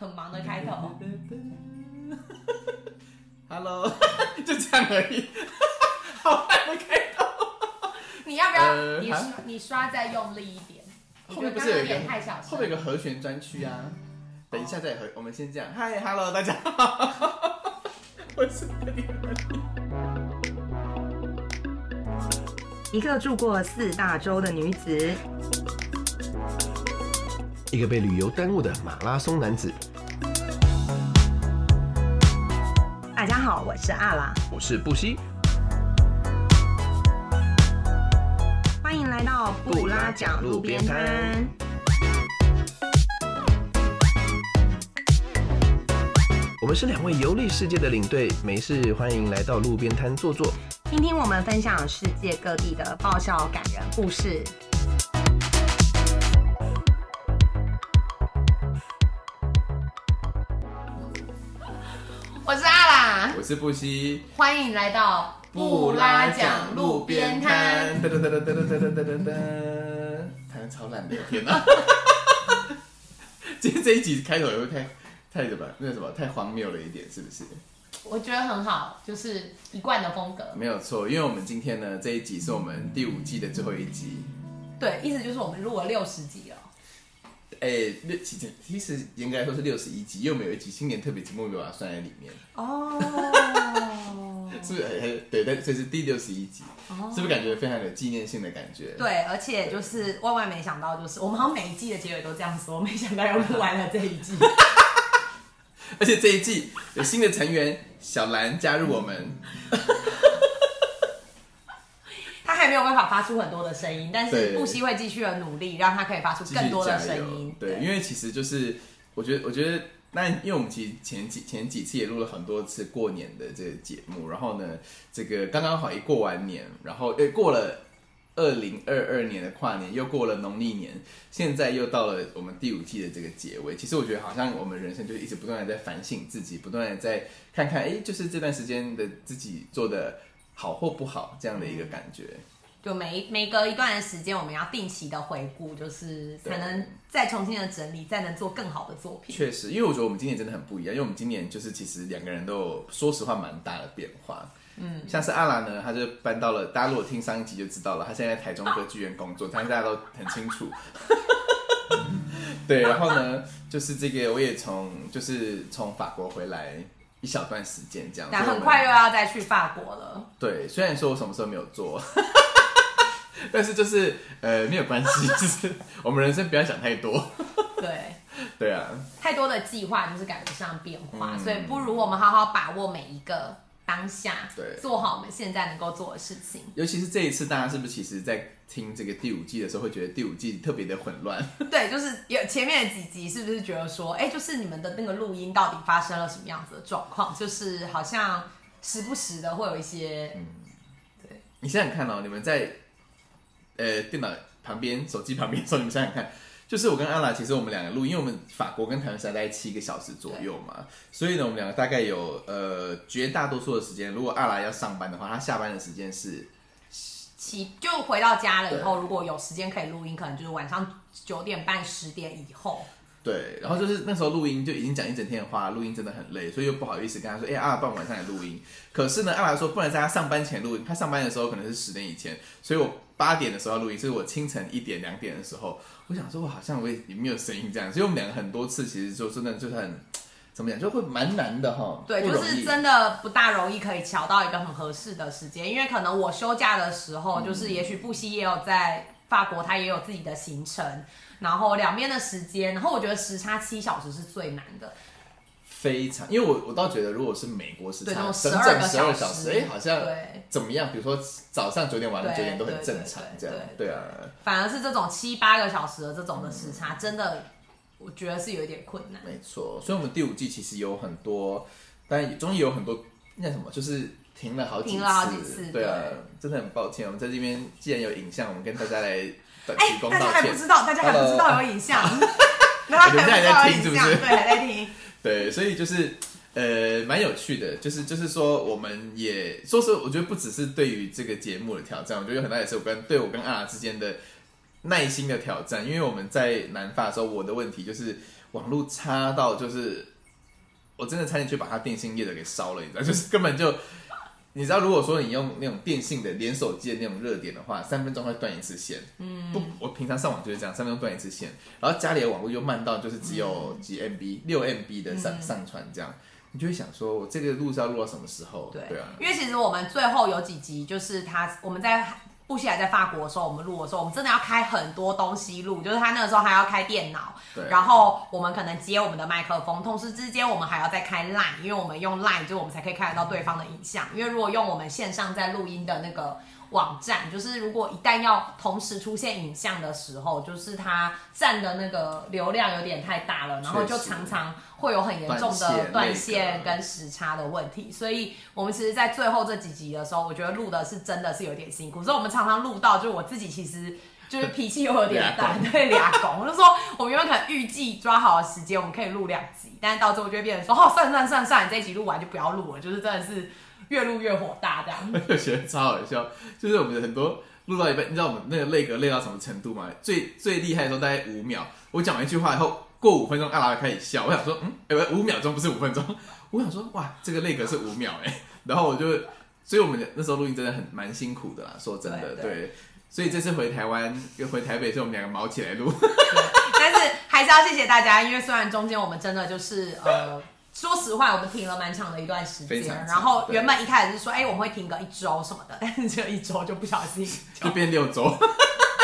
很忙的开头。Hello，就这样而已，好烂的开头。你要不要？你刷你刷再用力一点。我后面不是有一个点太小声。后面有个和弦专区啊，等一下再和，我们先这样。嗨，Hello，大家好，我是李一个住过四大洲的女子，一个被旅游耽误的马拉松男子。我是阿拉，我是布西，欢迎来到布拉讲路边摊。我们是两位游历世界的领队，没事欢迎来到路边摊坐坐。听听我们分享世界各地的爆笑感人故事。我是布西，欢迎来到布拉讲路边摊。噔噔噔噔噔噔噔噔噔噔，弹的超烂的，天哪！今天这一集开头也会太太什么那什么太荒谬了一点，是不是？我觉得很好，就是一贯的风格。没有错，因为我们今天呢这一集是我们第五季的最后一集。对，意思就是我们录了六十集了。哎，六其实其实严格来说是六十一集，因为我们有一集新年特别节目没有把它算在里面，哦，是不是？对，但这是第六十一集，是不是感觉非常有纪念性的感觉？对，而且就是万万没想到，就是我们好像每一季的结尾都这样说，没想到又录完了这一季。而且这一季有新的成员小兰加入我们，没有办法发出很多的声音，但是对布希会继续的努力，让他可以发出更多的声音。。对，因为其实就是我觉得，我觉得那因为我们其实前几前几次也录了很多次过年的这个节目，然后呢，这个刚刚好一过完年，然后诶过了。二零二二年的跨年又过了农历年，现在又到了我们第五季的这个结尾。其实我觉得好像我们人生就是一直不断的在反省自己，不断的在看看，哎，就是这段时间的自己做的好或不好这样的一个感觉。就每每隔一段的时间，我们要定期的回顾，就是才能再重新的整理，再能做更好的作品。确实，因为我觉得我们今年真的很不一样，因为我们今年就是其实两个人都有说实话蛮大的变化。嗯，像是阿拉呢，他就搬到了，大家如果听上一集就知道了，他现在在台中歌剧院工作，相信大家都很清楚。对，然后呢，就是这个我也从就是从法国回来一小段时间这样，但所以我们很快又要再去法国了。对，虽然说我什么时候没有做，但是就是呃没有关系，就是我们人生不要想太多。对，对啊，太多的计划就是赶不上变化，嗯所以不如我们好好把握每一个当下，对做好我们现在能够做的事情。尤其是这一次，大家是不是其实在听这个第五季的时候，会觉得第五季特别的混乱？对，就是有前面的几集，是不是觉得说，哎、就是你们的那个录音到底发生了什么样子的状况？就是好像时不时的会有一些，嗯，对你想想看哦，你们在呃电脑旁边、手机旁边的时候，你们想想看，就是我跟阿拉，其实我们两个录音，因为我们法国跟台湾是在大概七个小时左右嘛，所以呢，我们两个大概有呃绝大多数的时间，如果阿拉要上班的话，他下班的时间是起就回到家了以后，如果有时间可以录音，可能就是晚上九点半、十点以后。对，然后就是那时候录音就已经讲一整天的话，录音真的很累，所以又不好意思跟他说，哎、阿拉，不然晚上来录音。可是呢，阿拉说不能在他上班前录音，他上班的时候可能是十点以前，所以我八点的时候要录音，所以我清晨一点、两点的时候，我想说，我好像我也没有声音这样，所以我们两个很多次其实就真的就是很怎么讲，就会蛮难的哈，对，就是真的不大容易可以瞧到一个很合适的时间，因为可能我休假的时候，就是也许布希也有在法国，他也有自己的行程，然后两边的时间，然后我觉得时差七小时是最难的，非常，因为我我倒觉得如果是美国时，差，整整十二小小时，哎、好像对，怎么样？比如说早上九点晚上九点都很正常，这样对对啊。反而是这种七八个小时的这种的时差，真的我觉得是有一点困难。没错，所以我们第五季其实有很多，但也终于有很多那什么，就是停了好几次，停了好几次对啊对，真的很抱歉，我们在这边既然有影像，我们跟大家来提哎、供道歉大家还不。知道，大家还不知道有影像，大家还在听是不是 对，还在听。对，所以就是呃，蛮有趣的，就是就是说，我们也说实，我觉得不只是对于这个节目的挑战，我觉得有很大也是我跟对我跟阿拉之间的耐心的挑战，因为我们在南法的时候，我的问题就是网络差到就是我真的差点去把他电信业的给烧了，你知道，就是根本就。你知道，如果说你用那种电信的连手机的那种热点的话，三分钟会断一次线。嗯，不，我平常上网就是这样，三分钟断一次线。然后家里的网络又慢到就是只有几 MB、六 MB 的上上传这样，你就会想说，我这个录是要录到什么时候？对对啊，因为其实我们最后有几集，就是他我们在布希还在法国的时候，我们录的时候，我们真的要开很多东西录，就是他那个时候还要开电脑，然后我们可能接我们的麦克风，同时之间我们还要再开 Line，因为我们用 Line 就我们才可以看得到对方的影像，因为如果用我们线上在录音的那个。网站就是，如果一旦要同时出现影像的时候，就是它占的那个流量有点太大了，然后就常常会有很严重的断那线跟时差的问题。所以我们其实，在最后这几集的时候，我觉得录的是真的是有点辛苦，所以我们常常录到，就是我自己其实。就是脾气又有点大，对俩拱，我就说我们原本可能预计抓好的时间，我们可以录两集，但是到最后就会变成说，哦，算算算算，你这一集录完就不要录了，就是真的是越录越火大这样。我就觉得超好笑，就是我们的很多录到一半，你知道我们那个累格累到什么程度吗？最最厉害的时候大概五秒，我讲完一句话以后，过五分钟阿拉开始笑，我想说，嗯，哎、不，五秒钟不是五分钟，我想说，哇，这个累格是五秒哎、然后我就，所以我们那时候录音真的很蛮辛苦的啦，说真的，对对。所以这次回台湾又回台北，是我们两个毛起来录。但是还是要谢谢大家，因为虽然中间我们真的就是呃，说实话，我们停了蛮长的一段时间，非常长然后对原本一开始是说，哎、我们会停个一周什么的，但是这一周就不小心就就变六周，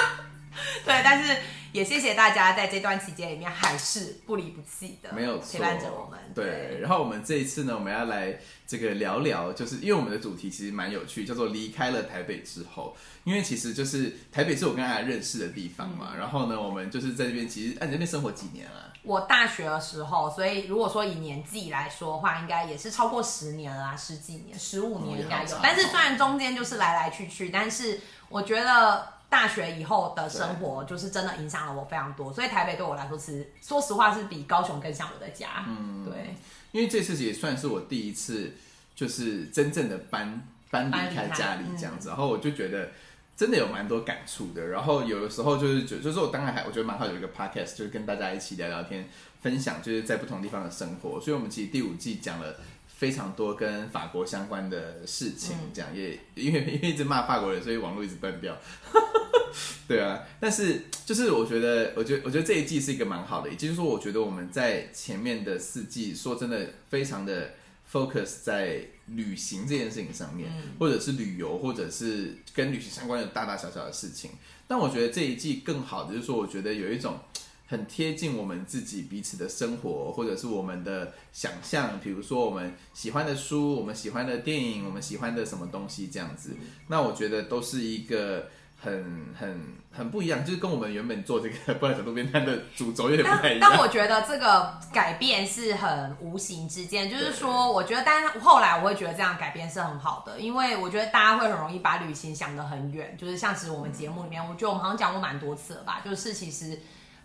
对，但是也谢谢大家在这段期间里面还是不离不弃的没有错陪伴着我们。对，然后我们这一次呢，我们要来这个聊聊，就是因为我们的主题其实蛮有趣，叫做离开了台北之后。因为其实就是台北是我跟大家认识的地方嘛，然后呢，我们就是在这边，其实哎，你这边生活几年了？我大学的时候，所以如果说以年纪来说的话，应该也是超过十年了啦，十几年、十五年应该有。但是虽然中间就是来来去去，但是我觉得大学以后的生活就是真的影响了我非常多。所以台北对我来说，其实说实话是比高雄更像我的家。嗯，对，因为这次也算是我第一次，就是真正的搬搬搬离开家里嗯这样子，然后我就觉得。真的有蛮多感触的，然后有的时候就是觉，就是我当然还我觉得蛮好有一个 podcast，就是跟大家一起聊聊天，分享就是在不同地方的生活。所以我们其实第五季讲了非常多跟法国相关的事情，嗯这样也 因为因为一直骂法国人，所以网络一直断掉。对啊，但是就是我觉得，我觉得我觉得这一季是一个蛮好的，也就是说，我觉得我们在前面的四季，说真的，非常的 focus 在旅行这件事情上面，或者是旅游，或者是跟旅行相关的大大小小的事情。但我觉得这一季更好的就是说，我觉得有一种很贴近我们自己彼此的生活，或者是我们的想象，比如说我们喜欢的书，我们喜欢的电影，我们喜欢的什么东西这样子。那我觉得都是一个很很很不一样，就是跟我们原本做这个 不然走路边摊的主轴有点不太一样。但但我觉得这个改变是很无形之间，就是说，我觉得，但是后来我会觉得这样改变是很好的，因为我觉得大家会很容易把旅行想得很远，就是像其实我们节目里面，我觉得我们好像讲过蛮多次了吧，就是其实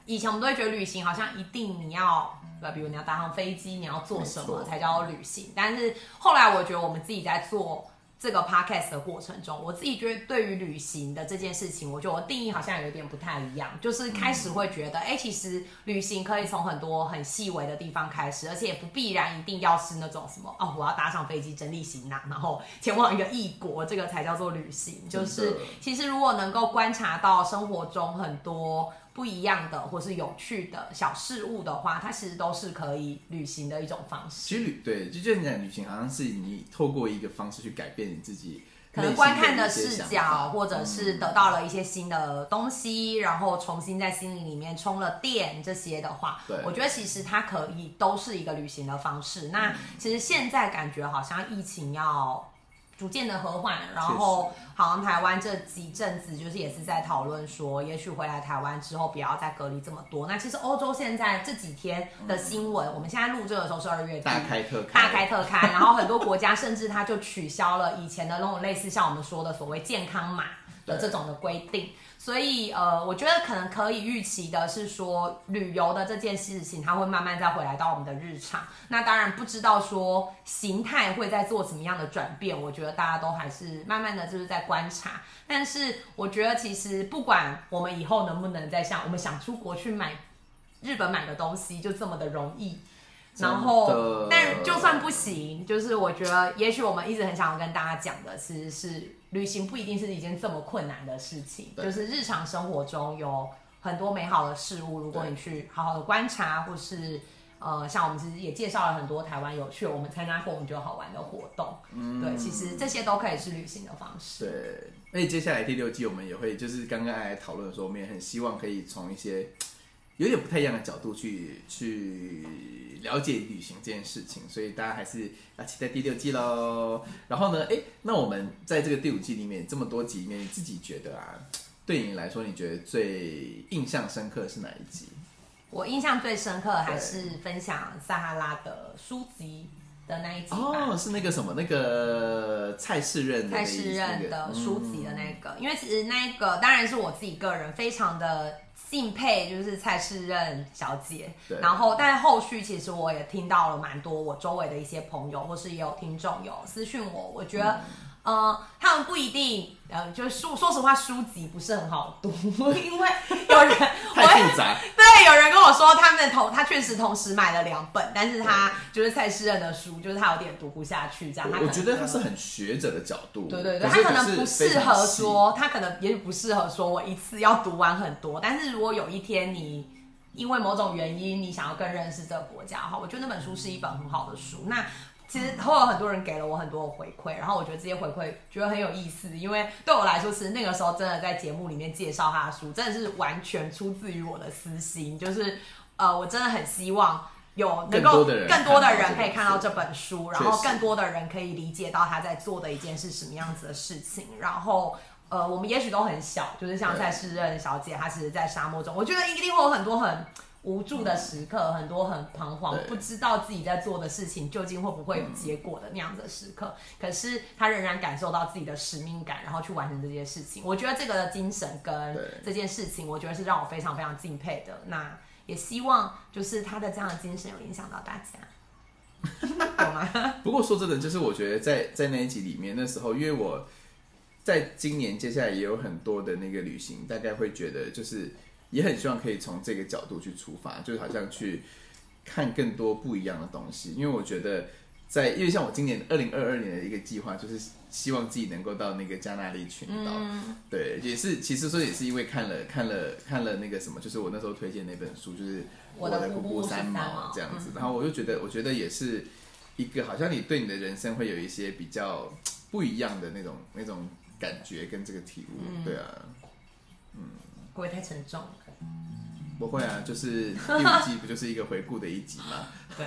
以前我们都会觉得旅行好像一定你要，呃，比如你要搭上飞机，你要做什么才叫做旅行，但是后来我觉得我们自己在做。这个 podcast 的过程中，我自己觉得对于旅行的这件事情，我觉得我定义好像有点不太一样，就是开始会觉得，哎、其实旅行可以从很多很细微的地方开始，而且也不必然一定要是那种什么哦，我要搭上飞机整理行囊，然后前往一个异国，这个才叫做旅行。就是其实如果能够观察到生活中很多不一样的或是有趣的小事物的话，它其实都是可以旅行的一种方式。其实旅对，就就你讲旅行，好像是你透过一个方式去改变你自己可能观看的视角，或者是得到了一些新的东西，然后重新在心灵里面充了电，这些的话对，我觉得其实它可以都是一个旅行的方式。那其实现在感觉好像疫情要。逐渐的和缓，然后好像台湾这几阵子就是也是在讨论说，也许回来台湾之后不要再隔离这么多。那其实欧洲现在这几天的新闻，我们现在录这个的时候是二月底，大开特开，大开特开，然后很多国家甚至它就取消了以前的那种类似像我们说的所谓健康码的这种的规定。所以呃，我觉得可能可以预期的是说，旅游的这件事情它会慢慢再回来到我们的日常。那当然不知道说形态会在做什么样的转变，我觉得大家都还是慢慢的就是在观察。但是我觉得其实不管我们以后能不能再像我们想出国去买日本买的东西就这么的容易。然后，但就算不行，就是我觉得，也许我们一直很想要跟大家讲的，其实是旅行不一定是一件这么困难的事情，就是日常生活中有很多美好的事物，如果你去好好的观察，或是呃，像我们其实也介绍了很多台湾有趣的，我们参加过我们觉得好玩的活动，对，其实这些都可以是旅行的方式。对，而且接下来第六季我们也会，就是刚刚来讨论的时候，我们也很希望可以从一些有点不太一样的角度去去了解旅行这件事情，所以大家还是要期待第六季喽。然后呢，哎，那我们在这个第五季里面这么多集里面，你自己觉得啊，对你来说，你觉得最印象深刻的是哪一集？我印象最深刻的还是分享撒哈拉的书籍的那一集。哦，是那个什么，那个蔡世任蔡世任的书籍的那个，因为其实那一个当然是我自己个人非常的敬佩，就是蔡世任小姐。然后，但是后续其实我也听到了蛮多我周围的一些朋友，或是也有听众有私讯我，我觉得。嗯呃，他们不一定，呃，就是书，说实话，书籍不是很好读，因为有人，我太复杂，对，有人跟我说，他们同他确实同时买了两本，但是他就是蔡诗任的书，就是他有点读不下去，这样。我觉得他是很学者的角度，对对对，他可能不适合说，他可能也许不适合说我一次要读完很多，但是如果有一天你因为某种原因你想要更认识这个国家的话，我觉得那本书是一本很好的书。那其实后有很多人给了我很多的回馈，然后我觉得这些回馈觉得很有意思，因为对我来说，其实那个时候真的在节目里面介绍他的书，真的是完全出自于我的私心，就是呃，我真的很希望。有能够更多的人可以看到书这本书，然后更多的人可以理解到他在做的一件是什么样子的事情，然后。呃，我们也许都很小，就是像对蔡诗任小姐，她其实，在沙漠中，我觉得一定会有很多很无助的时刻，很多很彷徨，不知道自己在做的事情究竟会不会有结果的那样子的时刻。可是他仍然感受到自己的使命感，然后去完成这件事情。我觉得这个精神跟这件事情，我觉得是让我非常非常敬佩的。那也希望就是他的这样的精神有影响到大家，懂吗？不过说真的，就是我觉得在在那一集里面，那时候因为我在今年接下来也有很多的那个旅行，大概会觉得就是也很希望可以从这个角度去出发，就是好像去看更多不一样的东西。因为我觉得在，因为像我今年二零二二年的一个计划，就是希望自己能够到那个加那利群岛。嗯，对，也是，其实说也是因为看了看了看了那个什么，就是我那时候推荐那本书，就是我的的姑姑三毛这样子。嗯，然后我就觉得，我觉得也是一个好像你对你的人生会有一些比较不一样的那种那种感觉跟这个体悟，嗯。对啊，嗯。不会太沉重？了？不会啊，就是第五季不就是一个回顾的一集嘛，对，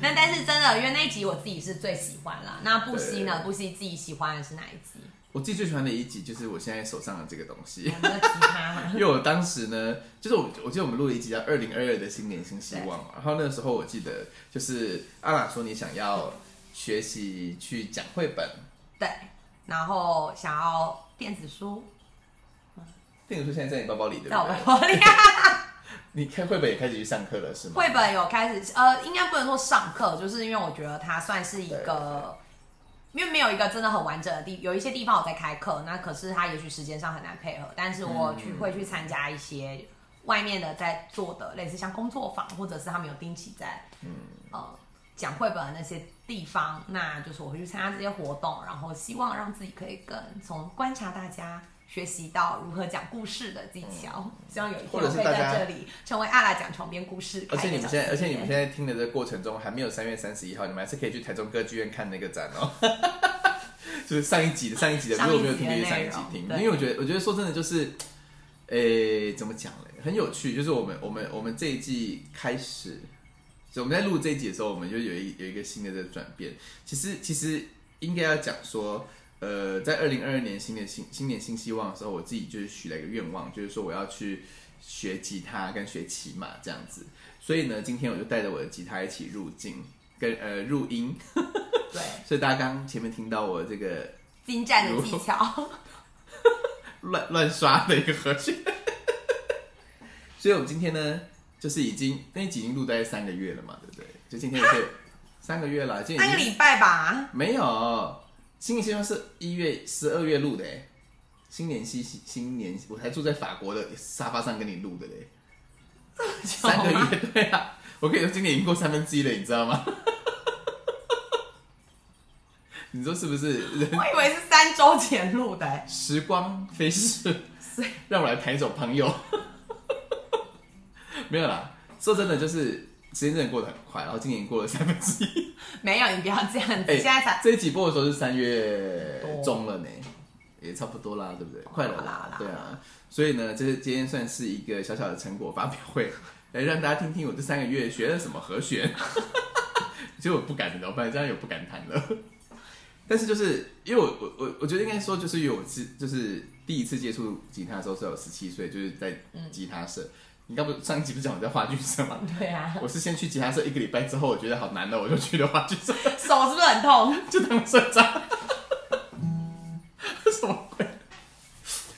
那但是真的，因为那一集我自己是最喜欢啦。那布西呢？对布西自己喜欢的是哪一集？我自己最喜欢的一集就是我现在手上的这个东西。因为我当时呢，就是我我记得我们录了一集叫《二零二二的新年新希望》嘛，然后那个时候我记得就是阿娜说你想要学习去讲绘本，对，然后想要电子书，电子书现在在你包包里对在我包？包里。你看绘本也开始去上课了是吗？绘本有开始，呃，应该不能说上课，就是因为我觉得它算是一个，因为没有一个真的很完整的地，有一些地方我在开课，那可是它也许时间上很难配合，但是我去、嗯会去参加一些外面的在做的类似像工作坊，或者是他们有定期在，嗯呃，讲绘本的那些地方，那就是我会去参加这些活动，然后希望让自己可以更从观察大家。学习到如何讲故事的技巧，希望有一天嗯或者我可以是大家在这里成为阿拉讲床边故事。而且你们现在，而且你们现在在听的这个过程中还没有三月三十一号，你们还是可以去台中歌剧院看那个展哦。就是上一集的上一集的，如果没有听就去上一集听，因为我觉得我觉得说真的就是，诶、怎么讲嘞？很有趣，就是我们我们我们这一季开始，就我们在录这一集的时候，我们就有一有一个新的这个转变。其实其实应该要讲说，呃，在二零二二年新的新新年新希望的时候，我自己就是许了一个愿望，就是说我要去学吉他跟学骑马这样子。所以呢，今天我就带着我的吉他一起入境跟呃入音，对 所以大家刚刚前面听到我这个精湛的技巧，乱乱刷的一个和弦。所以我们今天呢，就是已经那一集已经录大概三个月了嘛，对不对？就今天也是三个月了，今天礼拜吧。没有新年希望是一月十二月录的哎，新年新新年我还住在法国的沙发上跟你录的嘞。三个月，对啊，我跟你说，今年已经过三分之一了，你知道吗？你说是不是？我以为是三周前录的、欸，时光飞逝，让我来谈一首《朋友》。没有啦，说真的，就是时间真的过得很快，然后今年过了三分之一。没有，你不要这样子，哎现在才这一集播的时候是三月中了呢，也差不多啦，对不对？快了啦啦对啊。所以呢，这是今天算是一个小小的成果发表会，来让大家听听我这三个月学了什么和弦。其实我不敢怎么办？这样也不敢弹了。但是就是因为我我我我觉得应该说就是因为我是就是第一次接触吉他的时候是有十七岁，就是在吉他社。你刚不上一集不是讲我在话剧社吗？对啊，我是先去吉他社一个礼拜之后，我觉得好难哦，我就去了话剧社。手是不是很痛？就当社长，什么鬼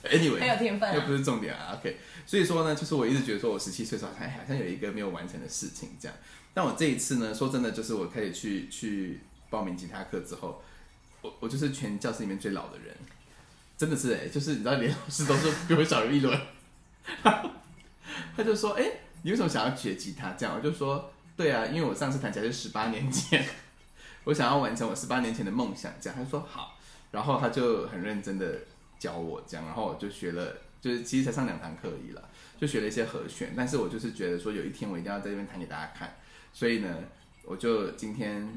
？Anyway，很有天分啊又不是重点啊。OK，所以说呢，就是我一直觉得说我十七岁的时候还好像有一个没有完成的事情这样。但我这一次呢，说真的，就是我开始去去报名吉他课之后，我我就是全教室里面最老的人，真的是哎、就是你知道，连老师都是比我小一轮。他就说：“哎、你为什么想要学吉他？”这样我就说：“对啊，因为我上次弹起来是十八年前。”我想要完成我十八年前的梦想，这样他就说好，然后他就很认真的教我这样，然后我就学了，就是其实才上两堂课而已啦，就学了一些和弦，但是我就是觉得说有一天我一定要在这边弹给大家看，所以呢，我就今天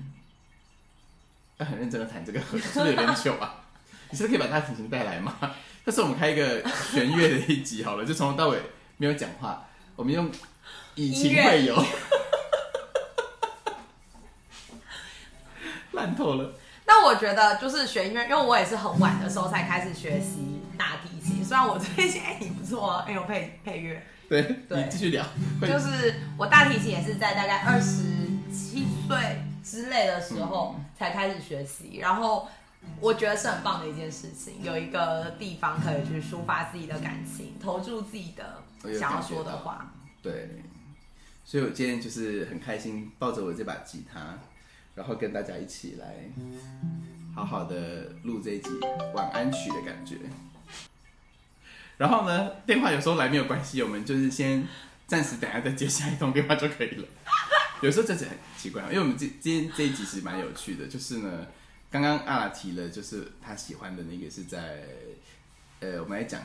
要很认真的弹这个和弦，是不是有点久啊？你是不是可以把大提琴带来吗？但是我们开一个弦乐的一集好了，就从头到尾没有讲话，我们用以情会友，烂透了。那我觉得就是学音乐，因为我也是很晚的时候才开始学习大提琴。虽然我最近哎你不错哦，哎呦配配乐，对，对你继续聊。就是我大提琴也是在大概二十七岁之类的时候嗯才开始学习，然后我觉得是很棒的一件事情，有一个地方可以去抒发自己的感情，投注自己的想要说的话。对，所以我今天就是很开心，抱着我这把吉他，然后跟大家一起来好好的录这一集晚安曲的感觉。然后呢，电话有时候来没有关系，我们就是先暂时等一下再接下一通电话就可以了。有时候真的很奇怪，因为我们这今天这一集其实蛮有趣的，就是呢，刚刚阿拉提了，就是他喜欢的那个是在呃，我们来讲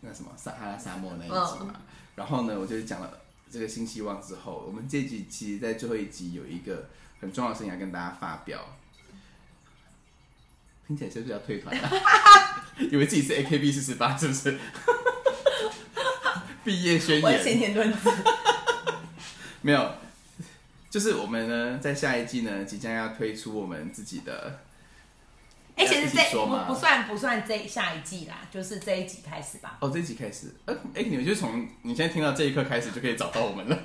那什么撒哈拉沙漠那一集嘛。然后呢，我就讲了这个新希望之后，我们这一集其实在最后一集有一个很重要的事情要跟大家发表。听起来是不是要退团了、以为自己是 AKB 四十八是不是？毕业宣言没有，就是我们呢在下一季呢即将要推出我们自己的。哎、其要一起实这不不算不算这下一季啦，就是这一集开始吧。哦，这一集开始，呃，哎、你们就从你现在听到这一刻开始就可以找到我们了，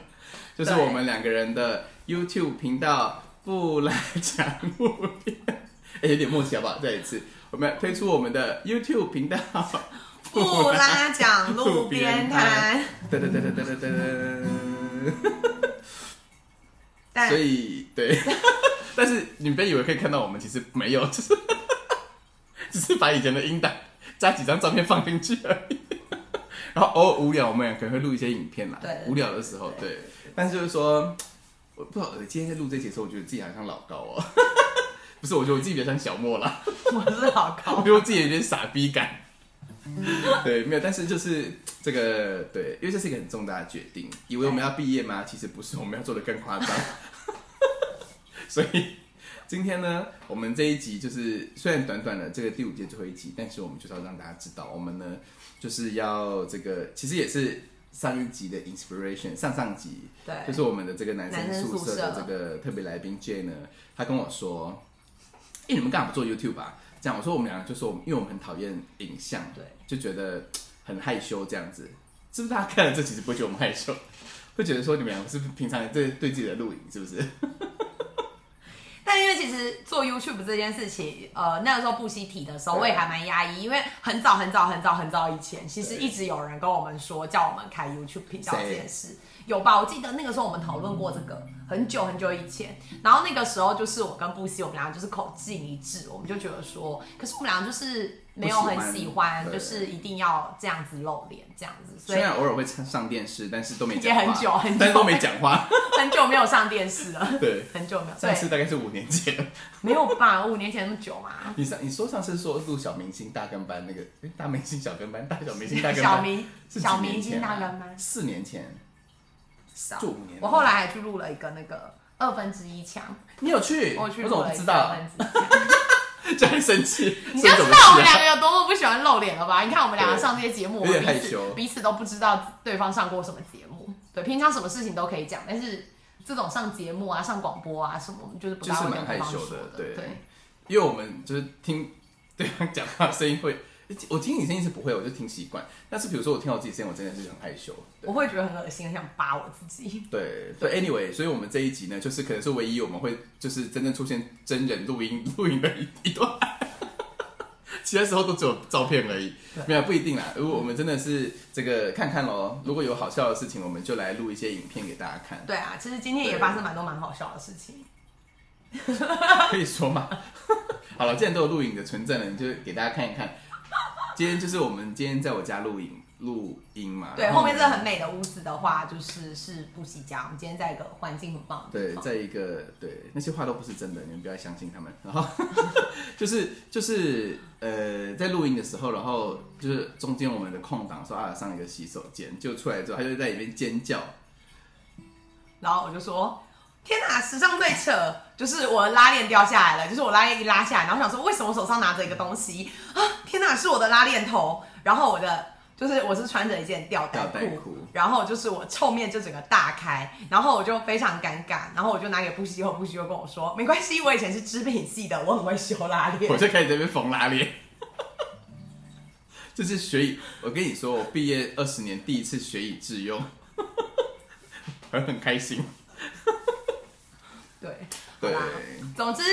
就是我们两个人的 YouTube 频道布拉讲路边，哎、有点默契好不好？再一次，我们推出我们的 YouTube 频道布拉讲路边摊，噔噔噔噔噔噔噔。但所以对，但是你们别以为可以看到我们，其实没有，就是只是把以前的音档加几张照片放进去而已。然后偶尔无聊，我们也可能会录一些影片啦。对无聊的时候，对。但是就是说，我不知道今天在录这集的时候，我觉得自己好像老高哦。不是，我觉得我自己比较像小莫啦，我是老高我觉，得我自己有点傻逼感。对，没有，但是就是这个，对，因为这是一个很重大的决定。以为我们要毕业吗？其实不是，我们要做的更夸张。所以今天呢，我们这一集就是虽然短短的这个第五届最后一集，但是我们就是要让大家知道，我们呢就是要这个，其实也是上一集的 inspiration，上上集对，就是我们的这个男生宿宿舍的这个特别来宾 J 呢，他跟我说：“哎、你们干嘛不做 YouTube 啊？”这样我说我们两个就说，因为我们很讨厌影像，对，就觉得很害羞这样子。是不是大家看了这其实不会觉得我们害羞，会觉得说你们两个是不是平常对对自己的录影是不是？但因为其实做 YouTube 这件事情，呃，那个时候布希提的时候，我也还蛮压抑，因为很早很早很早很早以前，其实一直有人跟我们说叫我们开 YouTube 频道这件事。有吧？我记得那个时候我们讨论过这个，很久很久以前。然后那个时候就是我跟布西，我们俩就是口径一致，我们就觉得说，可是我们俩就是没有很喜欢，就是一定要这样子露脸这样子，所以虽然偶尔会上电视，但是都没也，很久很久但是都没讲话。很久没有上电视了，对，很久没有。上次，大概是五年前。没有吧？五年前那么久嘛？你上你说上次说录小明星大跟班那个，诶大明星小跟班，大小明星大跟班，小明小明星大跟班四年前，五年我后来还去录了一个那个二分之一强，你有去？我去怎录了一个么不知道二？分之一枪。这样 生气，你就知道我们两？个有多么不喜欢露脸了吧？你看我们两个上这些节目，我们彼此彼此都不知道对方上过什么节目。对，平常什么事情都可以讲，但是这种上节目啊、上广播啊什么，我们就是不大会跟对方说的，对对，因为我们就是听对方讲话声音会，我听你声音是不会，我就听习惯。但是比如说我听到自己声音，我真的是很害羞。我会觉得很恶心，很想扒我自己。对对，anyway，所以我们这一集呢，就是可能是唯一我们会就是真正出现真人录音录音的一一段，其他时候都只有照片而已，没有不一定啦。如果我们真的是这个看看咯，如果有好笑的事情，我们就来录一些影片给大家看，对啊，其实今天也对发生蛮多蛮好笑的事情。可以说吗？好了，既然都有录影的存证了，你就给大家看一看。今天就是我们今天在我家录影录音嘛，对，然后后面这个很美的屋子的话，就是是布西家。我们今天在一个环境很棒的地对，方。在一个对那些话都不是真的，你们不要相信他们。然后 就是就是呃，在录音的时候，然后就是中间我们的空档说啊上一个洗手间，就出来之后，他就在里面尖叫，然后我就说：“天哪，史上最扯！就是我的拉链掉下来了，就是我拉链一拉下来，然后想说为什么我手上拿着一个东西 啊？天哪，是我的拉链头！然后我的就是我是穿着一件吊带裤裤，然后就是我后面就整个大开，然后我就非常尴尬，然后我就拿给布希后，布希就跟我说：没关系，我以前是织品系的，我很会修拉链我。就开始在那边缝拉链。就是学以，我跟你说，我毕业二十年第一次学以致用，我 很开心。对，对总之。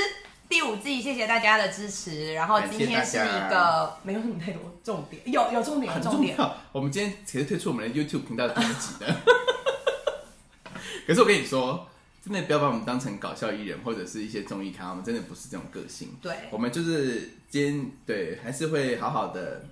第五季，谢谢大家的支持。然后今天是一个没有什么太多重点，有 有重点，有很重点。重。我们今天其实推出我们的 YouTube 频道第一集的，可是我跟你说，真的不要把我们当成搞笑艺人或者是一些综艺咖，我们真的不是这种个性。对我们就是今天对，还是会好好的。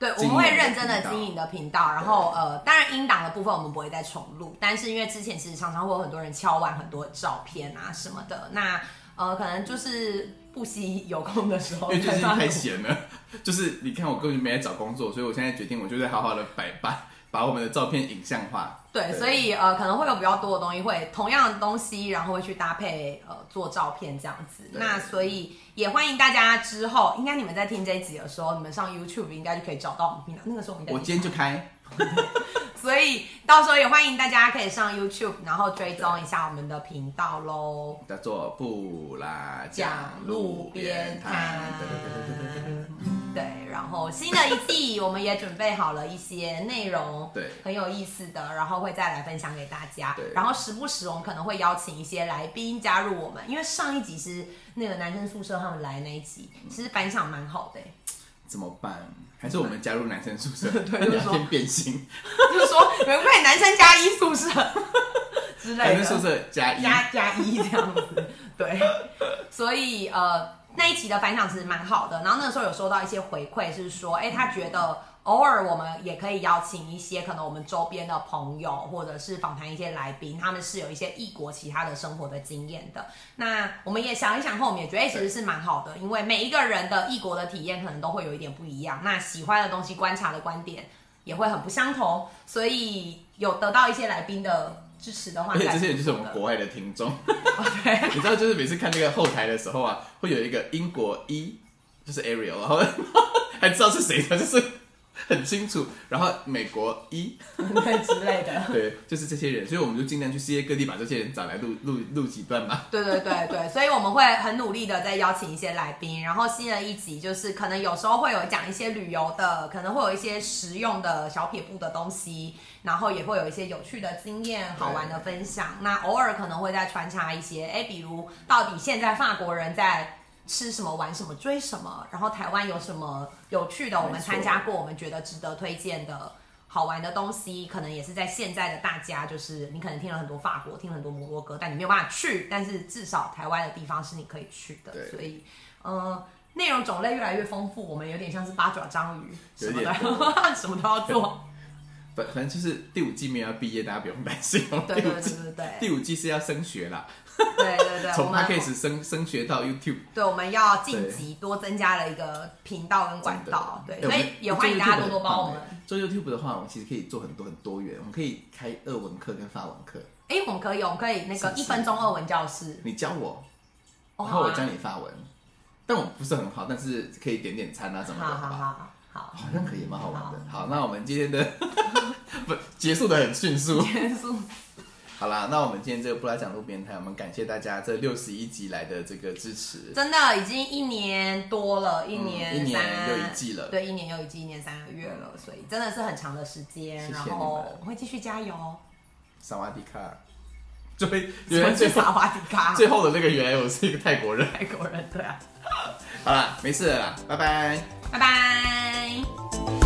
对，我们会认真的经营的频道，然后呃，当然音档的部分我们不会再重录，但是因为之前其实常常会有很多人敲完很多照片啊什么的，那呃，可能就是不惜有空的时候 因为最近太闲了，就是你看我根本就没在找工作，所以我现在决定，我就在好好的摆办把我们的照片影像化。对，所以呃，可能会有比较多的东西会同样的东西，然后会去搭配呃做照片这样子。那所以也欢迎大家之后，应该你们在听这一集的时候，你们上 YouTube 应该就可以找到我们频道。那个时候我今天就开，所以到时候也欢迎大家可以上 YouTube，然后追踪一下我们的频道喽。叫做布拉讲路边摊对然后新的一季我们也准备好了一些内容对很有意思的然后会再来分享给大家对。然后时不时我们可能会邀请一些来宾加入我们因为上一集是那个男生宿舍他们来那一集其实反响蛮好的怎么办？还是我们加入男生宿舍 对男生变心 就是说你可快男生加一宿舍之类的男生宿舍加一加加一这样子对。所以呃那一期的反响其实蛮好的，然后那个时候有收到一些回馈，是说，哎，他觉得偶尔我们也可以邀请一些可能我们周边的朋友，或者是访谈一些来宾，他们是有一些异国其他的生活的经验的。那我们也想一想后，我们也觉得哎其实是蛮好的，因为每一个人的异国的体验可能都会有一点不一样，那喜欢的东西、观察的观点也会很不相同，所以有得到一些来宾的支持的话，而且这些人就是我们国外的听众。对。你知道，就是每次看那个后台的时候啊，会有一个英国一，就是 Ariel，然后 还知道是谁的，就是很清楚。然后美国一，对之类的。对，就是这些人，所以我们就尽量去世界各地把这些人找来录录录几段吧。对对对对，所以我们会很努力的在邀请一些来宾，然后新的一集就是可能有时候会有讲一些旅游的，可能会有一些实用的小撇步的东西，然后也会有一些有趣的经验、好玩的分享。那偶尔可能会再穿插一些，哎，比如到底现在法国人在。吃什么、玩什么、追什么，然后台湾有什么有趣的，我们参加过，我们觉得值得推荐的好玩的东西，可能也是在现在的大家，就是你可能听了很多法国，听了很多摩洛哥，但你没有办法去，但是至少台湾的地方是你可以去的对，所以，呃。内容种类越来越丰富，我们有点像是八爪章鱼，什么的，什么都要做。反反正就是第五季没有要毕业，大家不用担心哦。对对对对对第五季是要升学啦，对 对对，我从们 podcast 升升学到 YouTube。对，我们要晋级，多增加了一个频道跟管道，对，所以也欢迎大家多多帮我们。做 YouTube 的话，我们其实可以做很多很多元，我们可以开二文课跟法文课，哎，我们可以，我们可以那个一分钟二文教室，你教我，哦然后我教你法文。但我不是很好，但是可以点点餐啊什么的，好？好好，好像可以，蛮好玩的。好，那我们今天的 不结束的很迅速。结束。好啦，那我们今天这个布拉讲路边摊，我们感谢大家这六十一集来的这个支持。真的已经一年多了，一年、嗯一年又一季了对，一年又一季，一年三个月了，所以真的是很长的时间。然后我会继续加油。萨瓦迪卡，最原来最 萨瓦迪卡？最后的那个原来我是一个泰国人。泰国人，对啊。好啦，没事了啦，拜拜。拜拜。